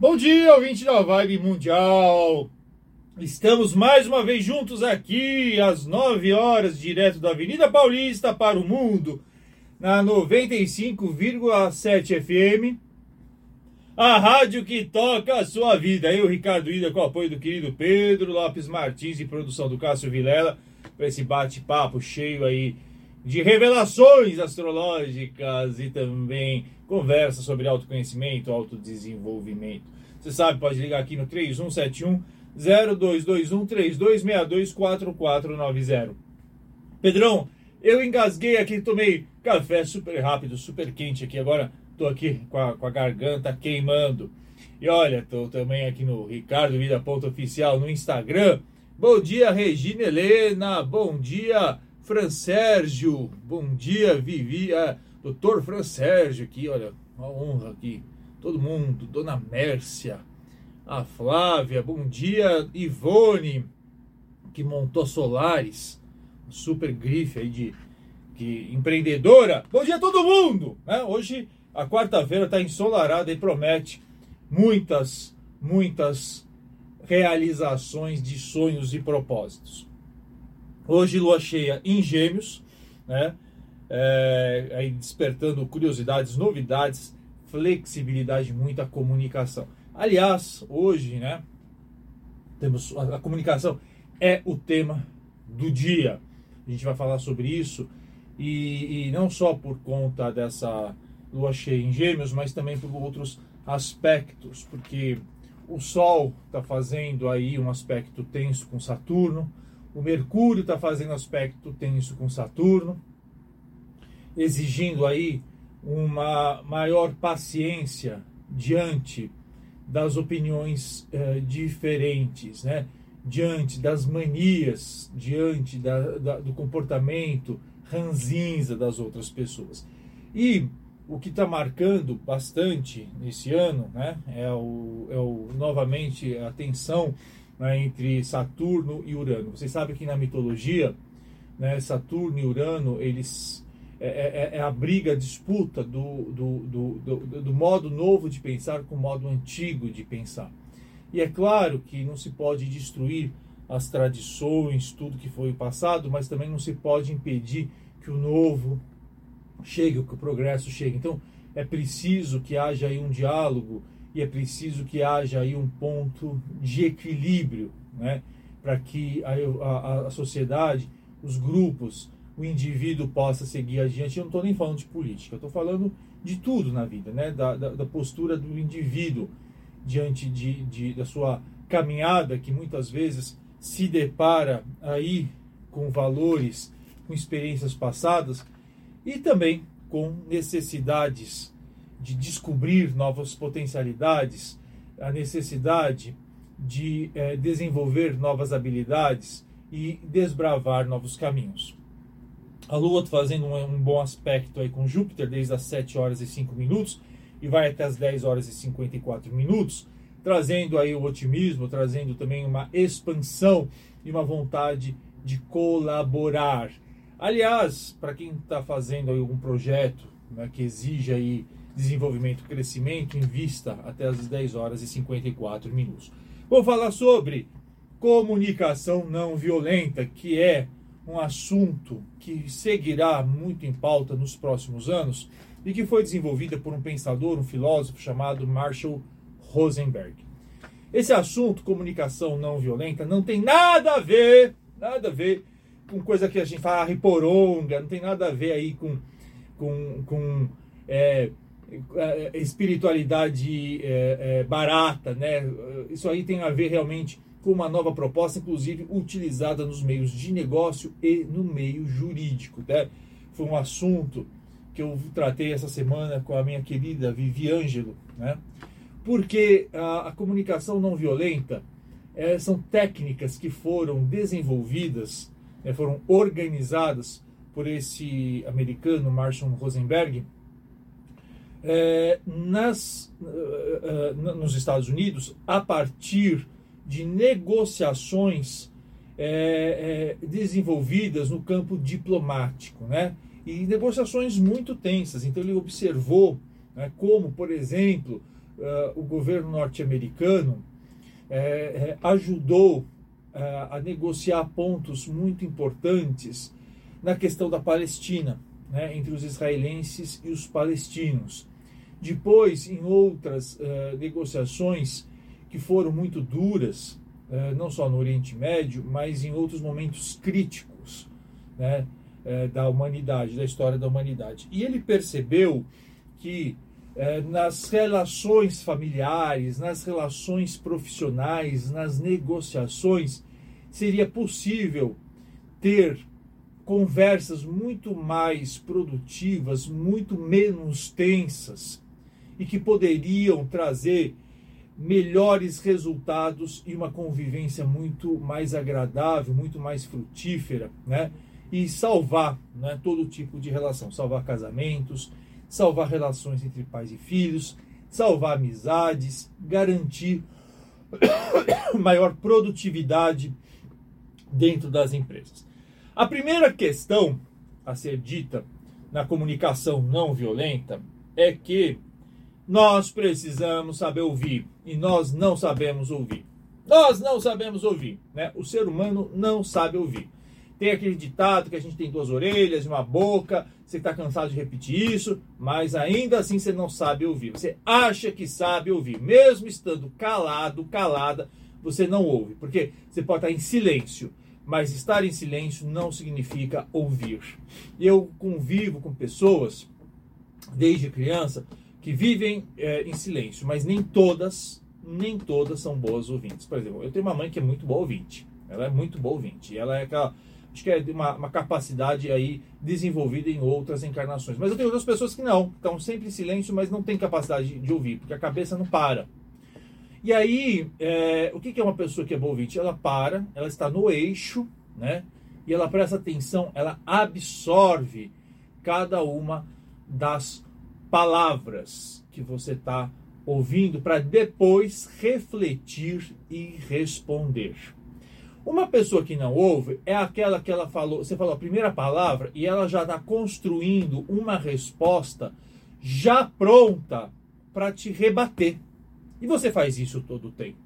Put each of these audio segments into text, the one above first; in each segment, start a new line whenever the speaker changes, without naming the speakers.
Bom dia, ouvinte da Vibe Mundial. Estamos mais uma vez juntos aqui às 9 horas, direto da Avenida Paulista para o mundo, na 95,7 FM. A rádio que toca a sua vida. Eu, Ricardo Ida, com o apoio do querido Pedro Lopes Martins e produção do Cássio Vilela, para esse bate-papo cheio aí de revelações astrológicas e também conversa sobre autoconhecimento, autodesenvolvimento. Você sabe, pode ligar aqui no 3171 0221 3262 4490. Pedrão, eu engasguei aqui, tomei café super rápido, super quente aqui. Agora tô aqui com a, com a garganta queimando. E olha, tô também aqui no Ricardo Vida Ponto Oficial no Instagram. Bom dia, Regina Helena. Bom dia, Fran Sérgio. Bom dia, Vivi. Ah, doutor Fran Sérgio aqui, olha, uma honra aqui. Todo mundo, Dona Mércia, a Flávia, bom dia, Ivone, que montou Solares, super grife aí de, de empreendedora. Bom dia a todo mundo! Né? Hoje, a quarta-feira está ensolarada e promete muitas, muitas realizações de sonhos e propósitos. Hoje, lua cheia em Gêmeos, né? É, aí despertando curiosidades, novidades, flexibilidade, muita comunicação. Aliás, hoje, né? Temos a, a comunicação é o tema do dia. A gente vai falar sobre isso e, e não só por conta dessa lua cheia em Gêmeos, mas também por outros aspectos, porque o Sol está fazendo aí um aspecto tenso com Saturno, o Mercúrio está fazendo aspecto tenso com Saturno, exigindo aí uma maior paciência diante das opiniões eh, diferentes, né? diante das manias, diante da, da, do comportamento ranzinza das outras pessoas. E o que está marcando bastante nesse ano né, é, o, é o, novamente a tensão né, entre Saturno e Urano. Vocês sabem que na mitologia, né, Saturno e Urano, eles é, é, é a briga, a disputa do, do, do, do, do modo novo de pensar com o modo antigo de pensar. E é claro que não se pode destruir as tradições, tudo que foi o passado, mas também não se pode impedir que o novo chegue, que o progresso chegue. Então, é preciso que haja aí um diálogo e é preciso que haja aí um ponto de equilíbrio, né? para que a, a, a sociedade, os grupos, o indivíduo possa seguir adiante. Eu não estou nem falando de política, estou falando de tudo na vida, né? da, da, da postura do indivíduo diante de, de, da sua caminhada, que muitas vezes se depara aí com valores, com experiências passadas e também com necessidades de descobrir novas potencialidades, a necessidade de eh, desenvolver novas habilidades e desbravar novos caminhos. A Lua está fazendo um, um, bom aspecto aí com Júpiter desde as 7 horas e 5 minutos e vai até as 10 horas e 54 minutos, trazendo aí o otimismo, trazendo também uma expansão e uma vontade de colaborar. Aliás, para quem está fazendo algum projeto né, que exige aí desenvolvimento, crescimento, invista até as 10 horas e 54 minutos. Vou falar sobre comunicação não violenta, que é um assunto que seguirá muito em pauta nos próximos anos e que foi desenvolvida por um pensador, um filósofo chamado Marshall Rosenberg. Esse assunto, comunicação não violenta, não tem nada a ver, nada a ver com coisa que a gente fala riporonga, não tem nada a ver aí com, com, com é espiritualidade é, é, barata, né? Isso aí tem a ver realmente com uma nova proposta, inclusive utilizada nos meios de negócio e no meio jurídico. Né? Foi um assunto que eu tratei essa semana com a minha querida Vivi Ângelo, né? porque a, a comunicação não violenta é, são técnicas que foram desenvolvidas, né, foram organizadas por esse americano Marshall Rosenberg é, nas, uh, uh, nos Estados Unidos a partir de negociações é, é, desenvolvidas no campo diplomático, né? E negociações muito tensas. Então ele observou né, como, por exemplo, uh, o governo norte-americano ajudou a negociar pontos muito importantes na questão da Palestina, né, entre os israelenses e os palestinos. Depois, em outras uh, negociações que foram muito duras, uh, não só no Oriente Médio, mas em outros momentos críticos né, uh, da humanidade, da história da humanidade. E ele percebeu que nas relações familiares, nas relações profissionais, nas negociações, seria possível ter conversas muito mais produtivas, muito menos tensas e que poderiam trazer melhores resultados e uma convivência muito mais agradável, muito mais frutífera, né? E salvar né, todo tipo de relação, salvar casamentos, salvar relações entre pais e filhos, salvar amizades, garantir maior produtividade dentro das empresas. A primeira questão a ser dita na comunicação não violenta é que nós precisamos saber ouvir e nós não sabemos ouvir. Nós não sabemos ouvir, né? O ser humano não sabe ouvir. Tem aquele ditado que a gente tem duas orelhas, uma boca, você está cansado de repetir isso, mas ainda assim você não sabe ouvir. Você acha que sabe ouvir, mesmo estando calado, calada, você não ouve, porque você pode estar em silêncio, mas estar em silêncio não significa ouvir. Eu convivo com pessoas desde criança que vivem é, em silêncio, mas nem todas, nem todas são boas ouvintes. Por exemplo, eu tenho uma mãe que é muito boa ouvinte. Ela é muito boa ouvinte. Ela é aquela acho que é uma, uma, capacidade aí desenvolvida em outras encarnações. Mas eu tenho outras pessoas que não, estão sempre em silêncio, mas não têm capacidade de, ouvir, porque a cabeça não para. E aí, é, o que, que é uma pessoa que é boa ouvinte? Ela para, ela está no eixo, né? E ela presta atenção, ela absorve cada uma das palavras que você está ouvindo para depois refletir e responder. Uma pessoa que não ouve é aquela que ela falou, você falou a primeira palavra e ela já está construindo uma resposta já pronta para te rebater. E você faz isso todo o tempo.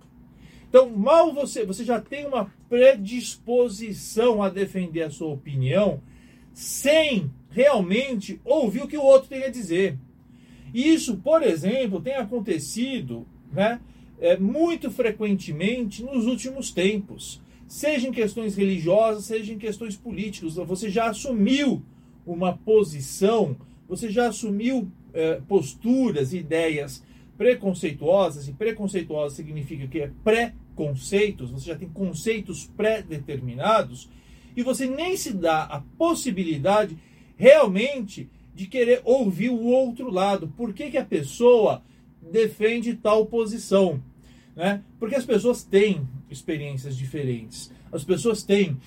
Então, mal você, você já tem uma predisposição a defender a sua opinião sem realmente ouvir o que o outro tem a dizer. Isso, por exemplo, tem acontecido né, é, muito frequentemente nos últimos tempos seja em questões religiosas, seja em questões políticas. Você já assumiu uma posição, você já assumiu eh, posturas, ideias preconceituosas, e preconceituosa significa que é pré-conceitos, você já tem conceitos pré-determinados, e você nem se dá a possibilidade realmente de querer ouvir o outro lado. Por que, que a pessoa defende tal posição? Né? Porque as pessoas têm experiências diferentes, as pessoas têm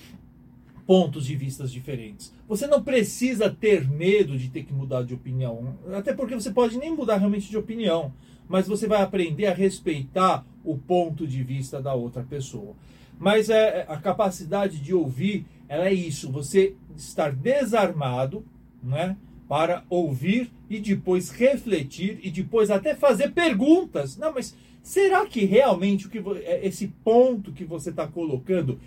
pontos de vistas diferentes. Você não precisa ter medo de ter que mudar de opinião, até porque você pode nem mudar realmente de opinião, mas você vai aprender a respeitar o ponto de vista da outra pessoa. Mas é, é a capacidade de ouvir, ela é isso, você estar desarmado, né? Para ouvir e depois refletir e depois até fazer perguntas. Não, mas será que realmente o que é, esse ponto que você está colocando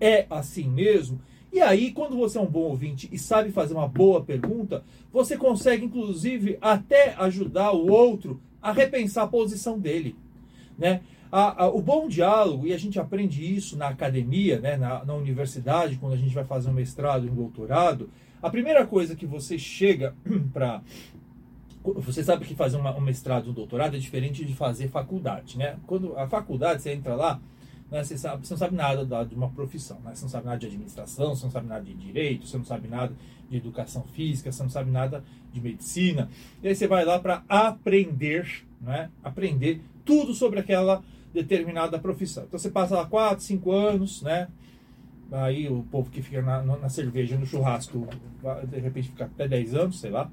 é assim mesmo? E aí, quando você é um bom ouvinte e sabe fazer uma boa pergunta, você consegue, inclusive, até ajudar o outro a repensar a posição dele. Né? A, a, o bom diálogo, e a gente aprende isso na academia, né, na, na universidade, quando a gente vai fazer um mestrado um doutorado, a primeira coisa que você chega para você sabe que fazer uma, um mestrado, um doutorado é diferente de fazer faculdade, né? Quando a faculdade você entra lá, né, você, sabe, você não sabe nada da, de uma profissão, né? Você não sabe nada de administração, você não sabe nada de direito, você não sabe nada de educação física, você não sabe nada de medicina. E aí você vai lá para aprender, né? Aprender tudo sobre aquela determinada profissão. Então você passa lá 4, 5 anos, né? Aí o povo que fica na, na cerveja, no churrasco, de repente fica até 10 anos, sei lá.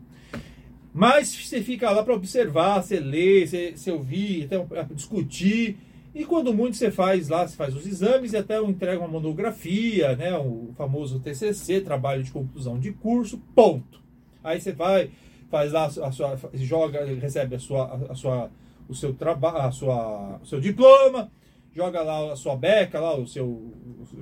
Mas você fica lá para observar, você lê, você, você ouvir, até discutir. E quando muito você faz lá, você faz os exames e até entrega uma monografia, né, o famoso TCC, trabalho de conclusão de curso, ponto. Aí você vai, faz lá a sua, joga, recebe a sua, a sua o seu trabalho, a sua, o seu diploma, joga lá a sua beca, lá o seu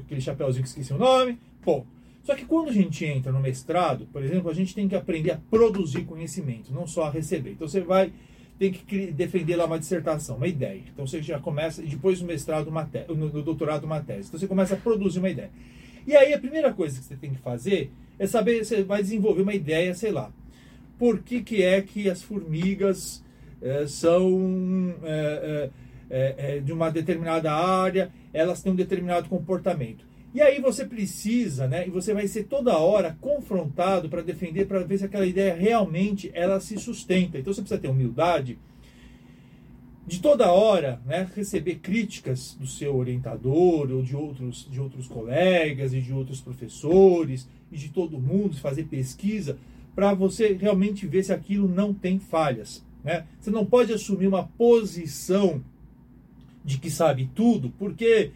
aquele chapéuzinho que esqueci o nome, pô. Só que quando a gente entra no mestrado, por exemplo, a gente tem que aprender a produzir conhecimento, não só a receber. Então você vai tem que defender lá uma dissertação, uma ideia. Então você já começa, depois do mestrado, uma no, no doutorado, uma tese. Então você começa a produzir uma ideia. E aí a primeira coisa que você tem que fazer é saber, você vai desenvolver uma ideia, sei lá, por que, que é que as formigas é, são é, é, de uma determinada área, elas têm um determinado comportamento. E aí você precisa, né? E você vai ser toda hora confrontado para defender, para ver se aquela ideia realmente ela se sustenta. Então você precisa ter humildade de toda hora, né, receber críticas do seu orientador ou de outros, de outros colegas e de outros professores e de todo mundo, fazer pesquisa para você realmente ver se aquilo não tem falhas. Né? Você não pode assumir uma posição de que sabe tudo, porque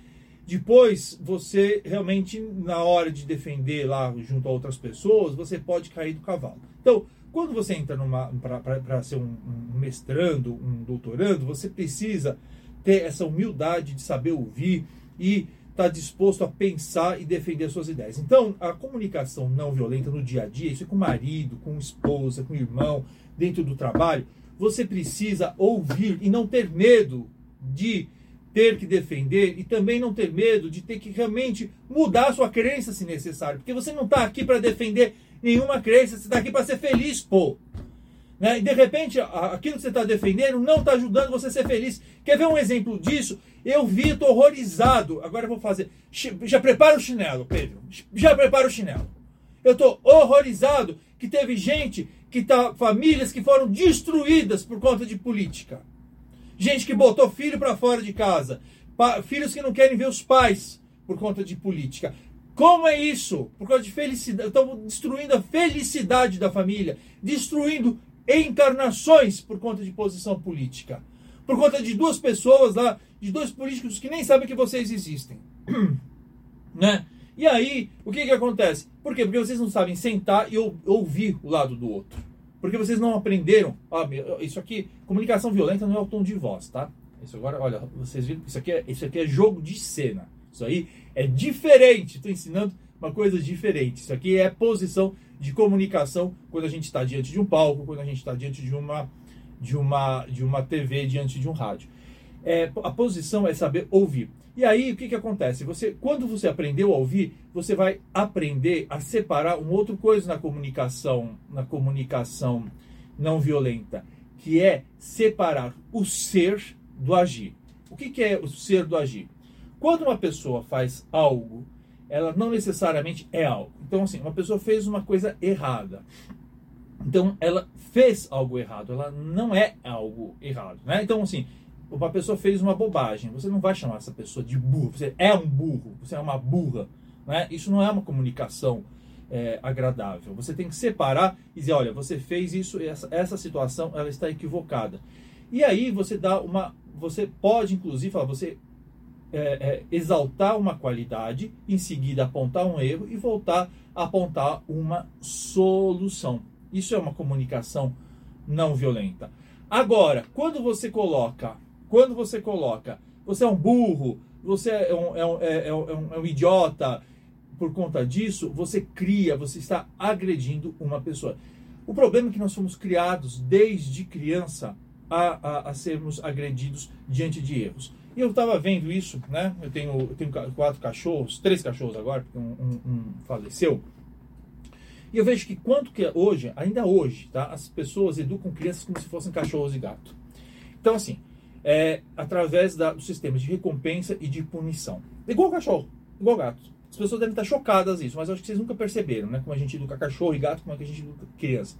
depois, você realmente, na hora de defender lá junto a outras pessoas, você pode cair do cavalo. Então, quando você entra para ser um, um, mestrando, um doutorando, você precisa ter essa humildade de saber ouvir e estar tá disposto a pensar e defender suas ideias. Então, a comunicação não violenta no dia a dia, isso é com o marido, com esposa, com irmão, dentro do trabalho, você precisa ouvir e não ter medo de ter que defender e também não ter medo de ter que realmente mudar a sua crença se necessário. Porque você não está aqui para defender nenhuma crença, você está aqui para ser feliz, pô. Né? E de repente, aquilo que você está defendendo não está ajudando você a ser feliz. Quer ver um exemplo disso? Eu vi, estou horrorizado. Agora eu vou fazer. Já prepara o chinelo, Pedro. Já prepara o chinelo. Eu estou horrorizado que teve gente que tá. famílias que foram destruídas por conta de política. Gente que botou filho para fora de casa. filhos que não querem ver os pais por conta de política. Como é isso? Por causa de felicidade. Estão destruindo a felicidade da família. Destruindo encarnações por conta de posição política. Por conta de duas pessoas lá, de dois políticos que nem sabem que vocês existem. né? E aí, o que, que acontece? Por quê? Porque vocês não sabem sentar e ouvir o lado do outro. Porque vocês não aprenderam. Ó, isso aqui, comunicação violenta não é o tom de voz, tá? Isso agora, olha, vocês viram, isso aqui é, isso aqui é jogo de cena. Isso aí é diferente. Estou ensinando uma coisa diferente. Isso aqui é posição de comunicação quando a gente está diante de um palco, quando a gente está diante de uma, de uma, de uma TV, diante de um rádio. É, a posição é saber ouvir. E aí, o que, que acontece? Você, quando você aprendeu a ouvir, você vai aprender a separar um outro coisa na comunicação, na comunicação não violenta, que é separar o ser do agir. O que, que é o ser do agir? Quando uma pessoa faz algo, ela não necessariamente é algo. Então, assim, uma pessoa fez uma coisa errada. Então, ela fez algo errado, ela não é algo errado. Né? Então, assim, uma pessoa fez uma bobagem, você não vai chamar essa pessoa de burro, você é um burro, você é uma burra. Né? Isso não é uma comunicação é, agradável. Você tem que separar e dizer, olha, você fez isso, essa, essa situação ela está equivocada. E aí você dá uma. Você pode, inclusive, falar, você é, é, exaltar uma qualidade, em seguida apontar um erro e voltar a apontar uma solução. Isso é uma comunicação não violenta. Agora, quando você coloca quando você coloca, você é um burro, você é um, é um, é, é um, é um idiota, por conta disso, você cria, você está agredindo uma pessoa. O problema é que nós fomos criados desde criança a, a, a sermos agredidos diante de erros. E eu estava vendo isso, né? Eu tenho, eu tenho quatro cachorros, três cachorros agora, porque um, um, um, faleceu. E eu vejo que quanto que hoje, ainda hoje, tá? As pessoas educam crianças como se fossem cachorros e gato. Então, assim, é, através da, do sistema de recompensa e de punição. Igual cachorro, igual gato. As pessoas devem estar chocadas isso, mas acho que vocês nunca perceberam, né? Como a gente educa cachorro e gato, como é que a gente educa criança.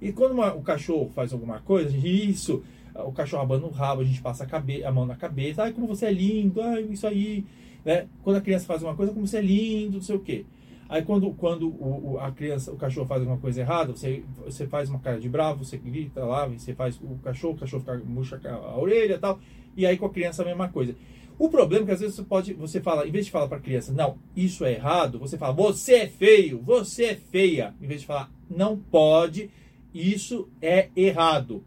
E quando uma, o cachorro faz alguma coisa, a gente, isso, o cachorro abana o rabo, a gente passa a, cabe, a mão na cabeça, ai, como você é lindo, ai, isso aí. Né? Quando a criança faz uma coisa, como você é lindo, não sei o quê. Aí quando, quando o, o, a criança, o cachorro faz alguma coisa errada, você, você faz uma cara de bravo, você grita lá, você faz o cachorro, o cachorro fica, murcha a orelha e tal. E aí com a criança a mesma coisa. O problema é que às vezes você pode, você fala, em vez de falar para a criança, não, isso é errado, você fala, você é feio, você é feia. Em vez de falar, não pode, isso é errado.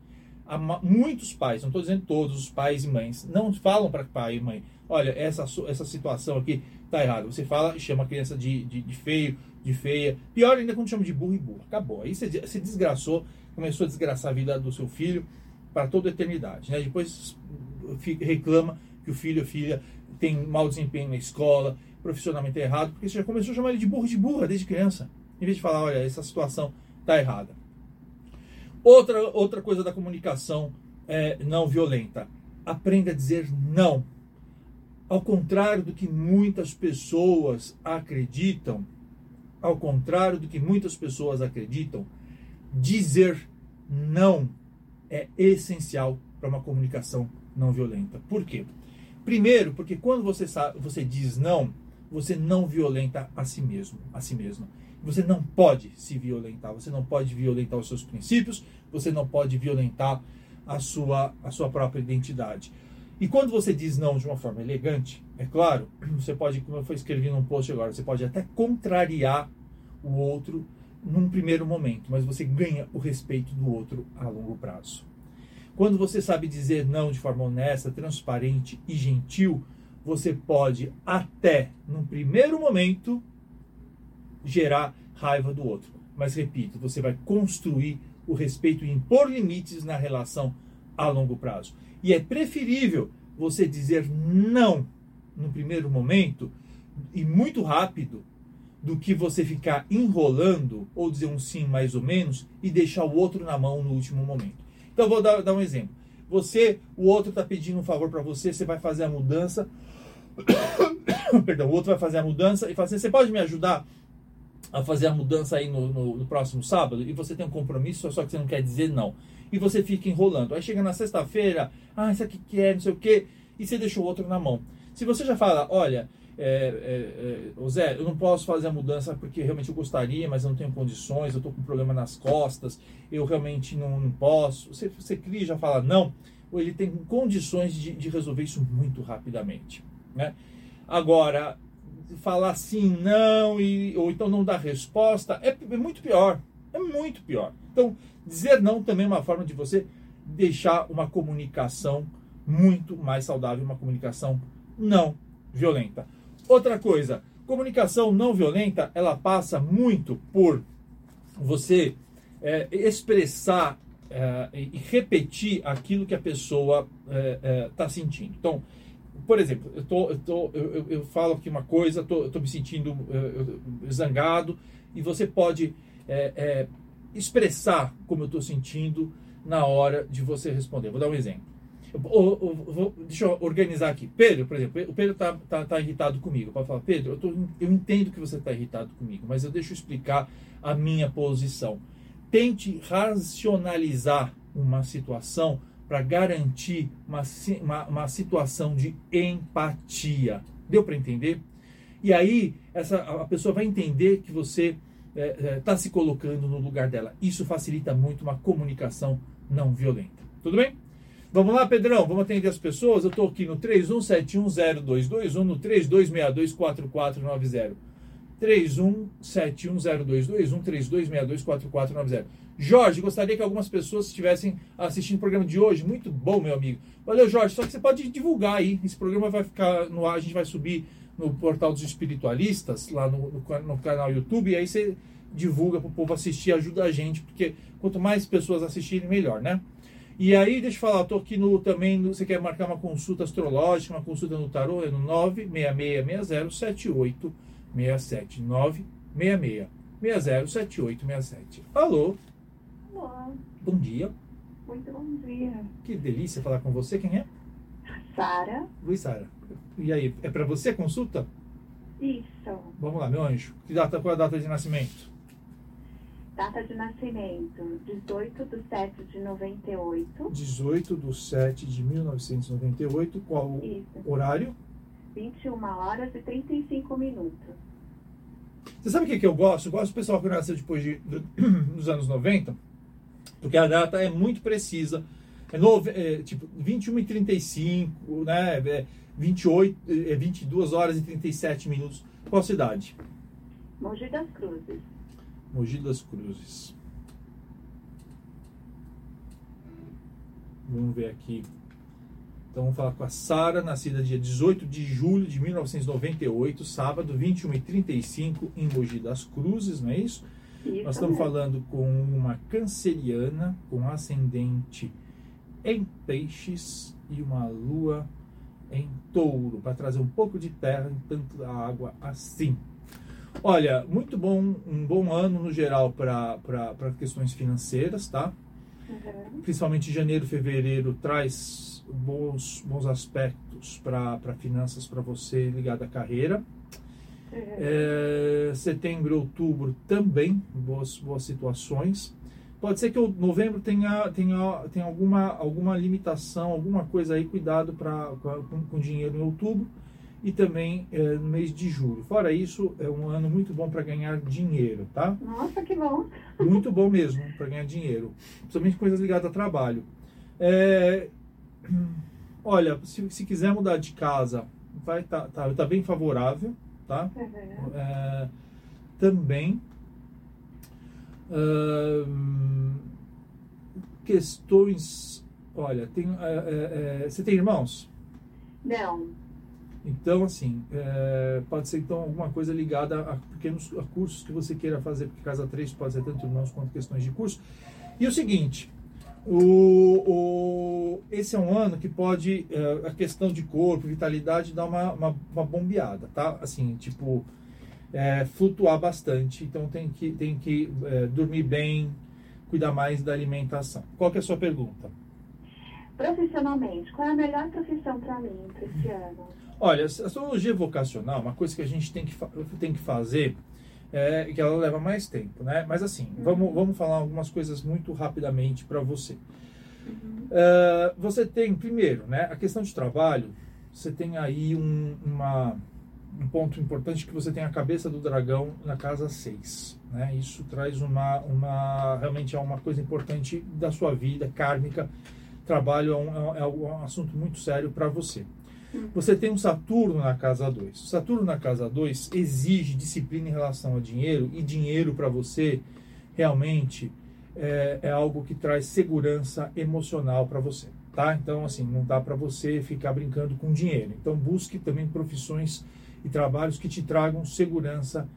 muitos pais, não estou dizendo todos os pais e mães, não falam para pai e mãe, olha, essa, essa situação aqui tá errada. Você fala e chama a criança de, de, de, feio, de feia. Pior ainda quando chama de burro e burro. Acabou. Aí você, você desgraçou, começou a desgraçar a vida do seu filho para toda a eternidade. Né? Depois reclama que o filho ou filha tem mau desempenho na escola, profissionalmente errado, porque você já começou a chamar ele de burro de burra desde criança. Em vez de falar, olha, essa situação tá errada. Outra, outra coisa da comunicação é, não violenta. Aprenda a dizer não. Ao contrário do que muitas pessoas acreditam, ao contrário do que muitas pessoas acreditam, dizer não é essencial para uma comunicação não violenta. Por quê? Primeiro, porque quando você, sabe, você diz não, você não violenta a si mesmo, a si mesma. Você não pode se violentar, você não pode violentar os seus princípios, você não pode violentar a sua, a sua própria identidade. E quando você diz não de uma forma elegante, é claro, você pode, como eu escrevi num post agora, você pode até contrariar o outro num primeiro momento, mas você ganha o respeito do outro a longo prazo. Quando você sabe dizer não de forma honesta, transparente e gentil, você pode até, num primeiro momento, gerar raiva do outro. Mas repito, você vai construir o respeito e impor limites na relação a longo prazo. E é preferível você dizer não no primeiro momento e muito rápido do que você ficar enrolando ou dizer um sim mais ou menos e deixar o outro na mão no último momento. Então vou dar, dar um exemplo. Você, o outro está pedindo um favor para você, você vai fazer a mudança. Perdão, o outro vai fazer a mudança e fala assim, você pode me ajudar a fazer a mudança aí no, no, no, próximo sábado e você tem um compromisso, só que você não quer dizer não. E você fica enrolando. Aí chega na sexta-feira, ah, isso aqui que é, não sei o quê, e você deixa o outro na mão. Se você já fala, olha, é, é, é, Zé, eu não posso fazer a mudança porque realmente eu gostaria, mas eu não tenho condições, eu estou com um problema nas costas, eu realmente não, não posso. Você, você cria já fala não, ou ele tem condições de, de resolver isso muito rapidamente. Né? Agora, falar sim, não, e, ou então não dar resposta, é, é muito pior. É muito pior. Então, dizer não também é uma forma de você deixar uma comunicação muito mais saudável, uma comunicação não violenta. Outra coisa, comunicação não violenta, ela passa muito por você é, expressar é, e repetir aquilo que a pessoa está é, é tá sentindo. Então, por exemplo, eu, tô, eu, tô, eu, eu falo aqui uma coisa, estou me sentindo zangado, e você pode é, é, expressar como eu estou sentindo na hora de você responder. Vou dar um exemplo. vou, deixa eu organizar aqui. Pedro, por exemplo, o Pedro está tá, tá irritado comigo. Pode falar, Pedro, eu, tô, eu entendo que você está irritado comigo, mas eu deixo explicar a minha posição. Tente racionalizar uma situação para garantir uma, uma, uma, situação de empatia. Deu para entender? E aí essa, a pessoa vai entender que você está é, é, tá se colocando no lugar dela. Isso facilita muito uma comunicação não violenta. Tudo bem? Vamos lá, Pedrão, vamos atender as pessoas. Eu estou aqui no 31710221, no 32624490. 31710221, 32624490. Jorge, gostaria que algumas pessoas estivessem assistindo o programa de hoje. Muito bom, meu amigo. Valeu, Jorge. Só que você pode divulgar aí. Esse programa vai ficar no ar, a gente vai subir no portal dos espiritualistas, lá no, no, no canal YouTube, e aí você divulga para o povo assistir, ajuda a gente, porque quanto mais pessoas assistirem, melhor, né? E aí, deixa eu falar, tô aqui no também, no, você quer marcar uma consulta astrológica, uma consulta no tarô, é no 966607867. 966607867. Alô?
Olá.
Bom dia.
Muito bom dia.
Que delícia falar com você. Quem é?
Sara.
Luiz Sara. E aí, é para você a consulta?
Isso.
Vamos lá, meu anjo. Que data, qual é a data de nascimento?
Data de nascimento, 18 de 7 de 98.
18 de 7 de 1998. Qual Isso. horário?
21 horas e 35 minutos.
Você sabe o que, que eu gosto? Eu gosto do pessoal que nasceu depois de, dos anos 90, porque a data é muito precisa. É, nove, é tipo 21 e 35, né? É 28, é 22 horas e 37 minutos. Qual cidade?
Mogi das Cruzes.
Mogi das Cruzes. Vamos ver aqui. Então vamos falar com a Sara, nascida dia 18 de julho de 1998, sábado, 21h35, em Mogi das Cruzes, não é isso?
Isso
Nós estamos
mesmo.
falando com uma canceriana, com ascendente em peixes e uma lua em touro, para trazer um pouco de terra em tanto a água assim. Olha, muito bom, um bom ano no geral para questões financeiras, tá?
Uhum.
Principalmente janeiro, fevereiro traz bons, bons aspectos para finanças para você ligado à carreira.
Uhum.
É, setembro, outubro também boas, boas situações. Pode ser que o novembro tenha, tenha, tenha alguma, alguma limitação, alguma coisa aí, cuidado pra, com, com dinheiro em outubro e também é, no mês de julho. Fora isso, é um ano muito bom para ganhar dinheiro, tá?
Nossa, que bom.
Muito bom mesmo para ganhar dinheiro, principalmente coisas ligadas a trabalho. É, olha, se, se quiser mudar de casa, vai tá, tá, tá bem favorável, tá?
Uhum.
É, também questões. Olha, tem, é, é, é, você tem irmãos?
Não.
Então, assim, é, pode ser então alguma coisa ligada a pequenos a cursos que você queira fazer, porque casa 3 pode ser tanto irmãos quanto questões de curso. E o seguinte, o, o, esse é um ano que pode, é, a questão de corpo, vitalidade, dar uma, uma, uma bombeada, tá? Assim, tipo, é, flutuar bastante. Então tem que, tem que é, dormir bem, cuidar mais da alimentação. Qual que é a sua pergunta?
Profissionalmente, qual é a melhor profissão para mim esse ano?
Olha, a astrologia vocacional, uma coisa que a gente tem que, tem que fazer é que ela leva mais tempo, né? Mas assim, vamos, vamos falar algumas coisas muito rapidamente para você. É, você tem, primeiro, né, a questão de trabalho, você tem aí um, uma, um ponto importante que você tem a cabeça do dragão na casa 6. Né? Isso traz uma, uma, realmente é uma coisa importante da sua vida, kármica. Trabalho é um, é um- é um assunto muito sério para você. Você tem um Saturno na casa 2. O Saturno na casa 2 exige disciplina em relação ao dinheiro, e dinheiro para você realmente é, é algo que traz segurança emocional para você. Tá? Então, assim, não dá para você ficar brincando com dinheiro. Então, busque também profissões e trabalhos que te tragam segurança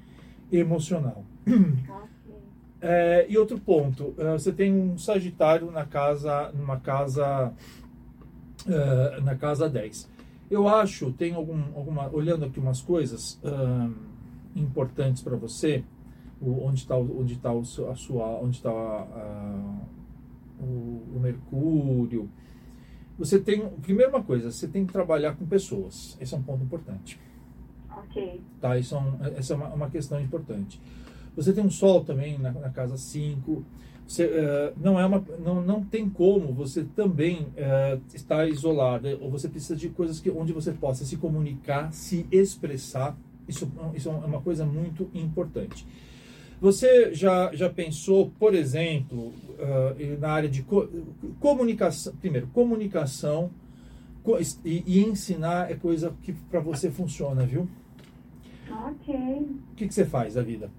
emocional. É, e outro ponto, é, você tem um Sagitário na casa, numa casa, é, na casa 10. Eu acho, tem algum, alguma, olhando aqui umas coisas importantes para você, o- onde está onde tá o a sua, onde está o, o Mercúrio. Você tem, primeiro uma coisa, você tem que trabalhar com pessoas. Esse é um ponto importante.
Ok.
Tá? Isso é um- essa é uma, uma questão importante. Você tem um sol também na, na casa 5. Você, eh, não, é uma, não, não tem como você também eh, estar isolado, ou você precisa de coisas que, onde você possa se comunicar, se expressar. Isso, isso é uma coisa muito importante. Você já, já pensou, por exemplo, eh, na área de co- comunicação? Primeiro, comunicação co- e, e ensinar é coisa que para você funciona, viu?
Ok.
O que, que você faz da vida?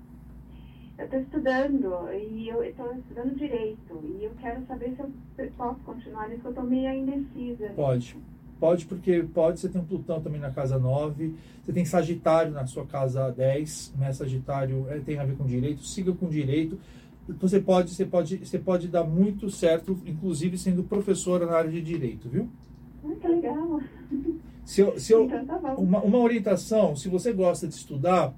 Eu estou estudando e eu estou estudando direito e eu quero saber se eu posso continuar nisso, eu estou meio indecisa.
Pode. Pode, porque pode. Você tem um Plutão também na casa 9. Você tem Sagitário na sua casa 10. Né? Sagitário é, tem a ver com direito. Siga com direito. Você pode, você, pode, você pode dar muito certo, inclusive sendo professora na área de direito, viu?
Ah, que legal.
Se eu, se eu,
Então tá
uma, uma orientação, se você gosta de estudar,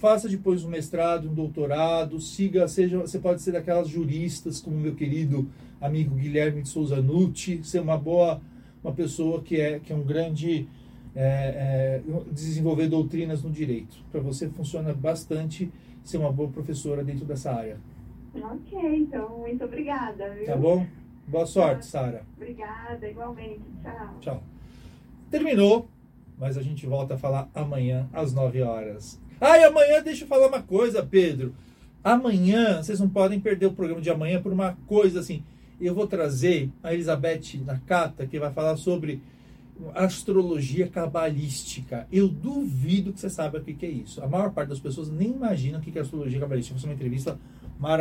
faça depois um mestrado, um doutorado, siga, seja, você pode ser daquelas juristas, como meu querido amigo Guilherme de Souza Nucci, ser uma boa, uma pessoa que é, que é um grande é, é, desenvolver doutrinas no direito. Para você funciona bastante ser uma boa professora dentro dessa área.
Ok, então muito obrigada, viu?
Tá bom? Boa sorte, Sara.
Obrigada, igualmente. Tchau.
Tchau. Terminou, mas a gente volta a falar amanhã às 9 horas. E amanhã deixa eu falar uma coisa, Pedro. Amanhã, vocês não podem perder o programa de amanhã por uma coisa assim. Eu vou trazer a Elizabeth Nakata, que vai falar sobre astrologia cabalística. Eu duvido que você saiba o que é isso. A maior parte das pessoas nem imagina o que é astrologia cabalística. Ser uma entrevista maravilhosa.